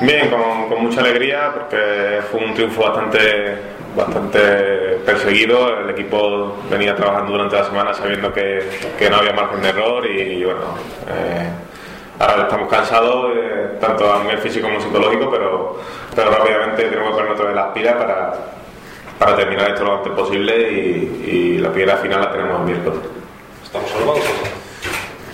Bien, con, mucha alegría porque fue un triunfo bastante, bastante perseguido. El equipo venía trabajando durante la semana sabiendo que, que no había margen de error y, bueno, eh, ahora estamos cansados, eh, tanto a nivel físico como psicológico, pero, pero rápidamente tenemos que poner otra vez las pilas para, para terminar esto lo antes posible y, la primera final la tenemos el miércoles. ¿Estamos salvados?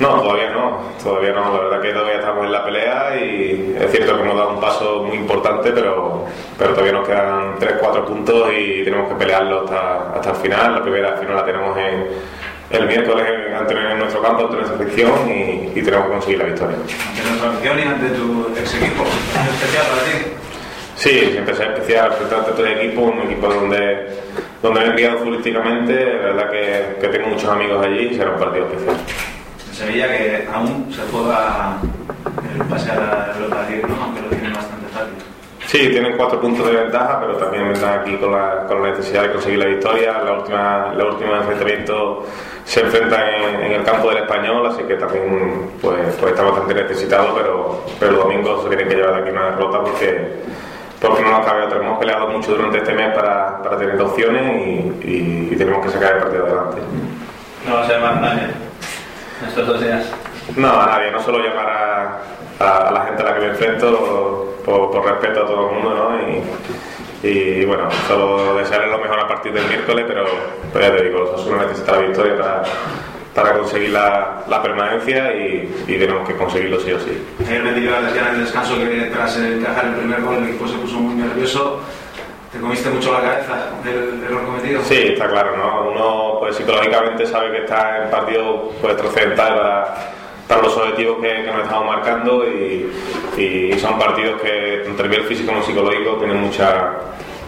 No, todavía no, todavía no, la verdad que todavía estamos en la pelea y es cierto que hemos dado un paso muy importante, pero, pero todavía nos quedan 3-4 puntos y tenemos que pelearlo hasta, hasta el final. La primera final la tenemos en, el miércoles ante en nuestro campo, ante nuestra afición y, y, tenemos que conseguir la victoria. Ante nuestra afición y ante tu ex equipo, ¿es especial para ti? Sí, siempre es especial frente a tu equipo, un equipo donde, donde me he criado futbolísticamente, la verdad que, que tengo muchos amigos allí y será un partido especial. Sevilla que aún se juega el pase a la Europa League, ¿no? aunque lo tienen bastante fácil. Sí, tienen cuatro puntos de ventaja, pero también están aquí con la, con la necesidad de conseguir la victoria. La última, la última enfrentamiento se enfrentan en, en, el campo del español, así que también pues, pues está bastante necesitado, pero, pero el domingo se tienen que llevar de aquí una derrota porque, porque no nos cabe otra. Hemos peleado mucho durante este mes para, para tener opciones y, y, y tenemos que sacar el partido adelante. No va a ser más nadie estos dos días. No, a nadie, no solo llamar a, la gente a la que me enfrento por, por respeto a todo el mundo, ¿no? Y, y, bueno, solo desearles lo mejor a partir del miércoles, pero, pero ya te digo, Osasuna necesita la victoria para, para conseguir la, la permanencia y, y, tenemos que conseguirlo sí o sí. Ayer me decía en el descanso que tras encajar el primer gol el equipo se puso muy nervioso. ¿Te comiste mucho la cabeza del error cometido? Sí, está claro, ¿no? Uno pues psicológicamente sabe que está en partido pues trascendental para, para los objetivos que, que, nos estamos marcando y, y, son partidos que tanto a nivel físico como psicológico tienen mucha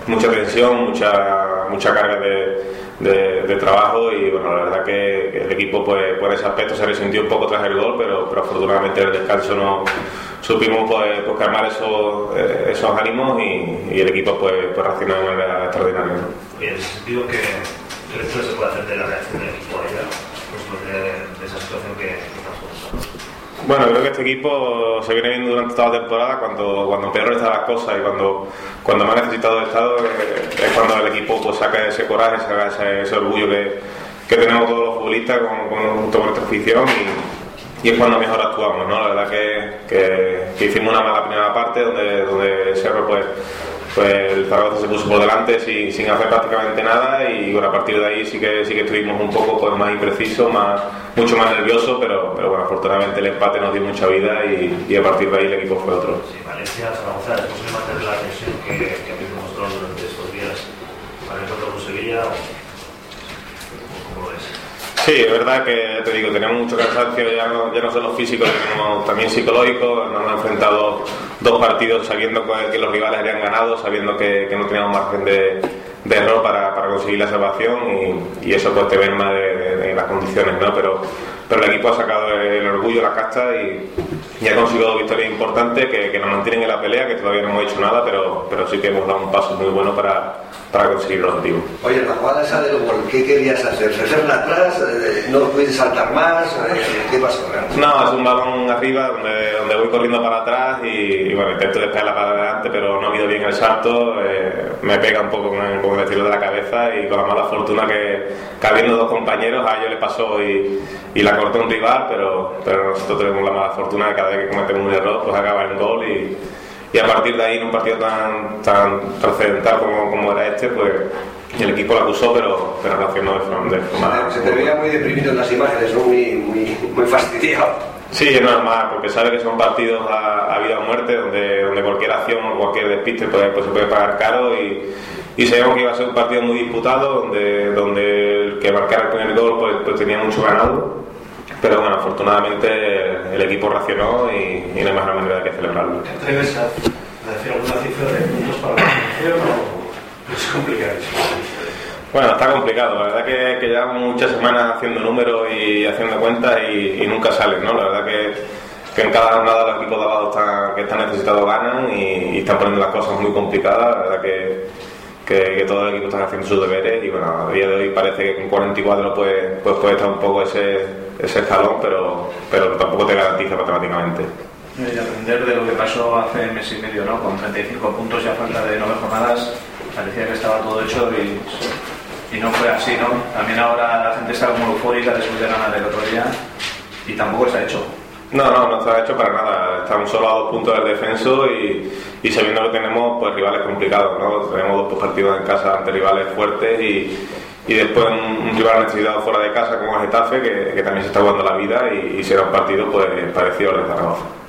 mucha tensión, mucha mucha carga de, de, trabajo y bueno, la verdad que el equipo pues por ese aspecto se resintió un poco tras el gol, pero, pero afortunadamente el descanso no supimos pues, pues calmar esos, eh, esos ánimos y, el equipo pues, pues reaccionó de manera extraordinaria. ¿no? Y en ese sentido, ¿qué lectura se puede hacer de la reacción del equipo ayer después de, de, esa situación que, que? Bueno, creo que este equipo se viene viendo durante toda la temporada cuando, cuando peor están las cosas y cuando, cuando más necesitado el Estado eh, es cuando el equipo pues, saca ese coraje, saca ese, orgullo que, que, tenemos todos los futbolistas con, con, junto con nuestra afición y, es cuando mejor actuamos, ¿no? La verdad que, que, que hicimos una mala primera parte donde, donde Cerro pues pues el Zaragoza se puso por delante sin, sin, hacer prácticamente nada y bueno, a partir de ahí sí que, sí que estuvimos un poco pues, más imprecisos, más, mucho más nerviosos, pero, pero bueno, afortunadamente el empate nos dio mucha vida y, y, a partir de ahí el equipo fue otro. Sí, Valencia, Zaragoza, ¿es posible mantener la tensión que, que habéis demostrado durante estos días para el encuentro con Sevilla? ¿Cómo lo ves? Sí, es verdad que te digo, tenemos mucho cansancio, ya no, ya no solo físico, tenemos también psicológico, nos hemos enfrentado dos partidos sabiendo que los rivales habían ganado, sabiendo que, no teníamos margen de, error para, para, conseguir la salvación y, eso pues te merma de, de, las condiciones, ¿no? Pero, pero el equipo ha sacado el orgullo, la casta y, y ha conseguido victorias importantes que, que, nos mantienen en la pelea, que todavía no hemos hecho nada, pero, pero sí que hemos dado un paso muy bueno para, para conseguir el objetivo. Oye, la jugada esa del gol, ¿qué querías hacer? ¿Hacerla atrás? ¿No puedes saltar más? ¿Qué pasó? No, es un balón arriba donde, donde voy corriendo para atrás y, y bueno, intento despejarla para adelante, pero no mido bien el salto, eh, me pega un poco con el, con el tiro de la cabeza y con la mala fortuna que, que habiendo dos compañeros, a ellos le pasó y, y la cortó un rival, pero, pero nosotros tenemos la mala fortuna que cada vez que cometemos un error, pues acaba en gol y y a partir de ahí en un partido tan, tan trascendental como, como era este pues el equipo lo acusó pero, pero reaccionó de forma, de forma se, te, se te veía muy deprimido en las imágenes ¿no? muy, muy, muy fastidiado. Sí, es normal, porque sabe que son partidos a, a, vida o muerte, donde, donde cualquier acción o cualquier despiste pues, pues se puede pagar caro y, y sabíamos que iba a ser un partido muy disputado, donde, donde el que marcara el primer gol pues, pues tenía mucho ganado pero bueno, afortunadamente el equipo reaccionó y, y no hay mejor manera de que celebrarlo. ¿Te atreves a decir alguna cifra de puntos para la formación o es complicadísimo? Bueno, está complicado. La verdad que, que llevamos muchas semanas haciendo números y haciendo cuentas y, y nunca salen, ¿no? La verdad que, que en cada jornada los equipos de abajo están, que están necesitados ganan y, y están poniendo las cosas muy complicadas. La verdad que, que, que todos los equipos están haciendo sus deberes y bueno, a día de hoy parece que con 44 pues, pues puede estar un poco ese, ese escalón, pero, pero tampoco te garantiza matemáticamente. Y aprender de lo que pasó hace mes y medio, ¿no? Con 35 puntos y a falta de 9 jornadas, parecía que estaba todo hecho y, y no fue así, ¿no? También ahora la gente está como eufórica después de ganar el otro día y tampoco está hecho. No, no, no está hecho para nada. Estamos solo a dos puntos del descenso y, y sabiendo que tenemos pues rivales complicados, ¿no? Tenemos dos partidos en casa ante rivales fuertes y, y después un, un rival necesitado fuera de casa como el Getafe que, también se está jugando la vida y, y será un partido pues parecido al de Zaragoza.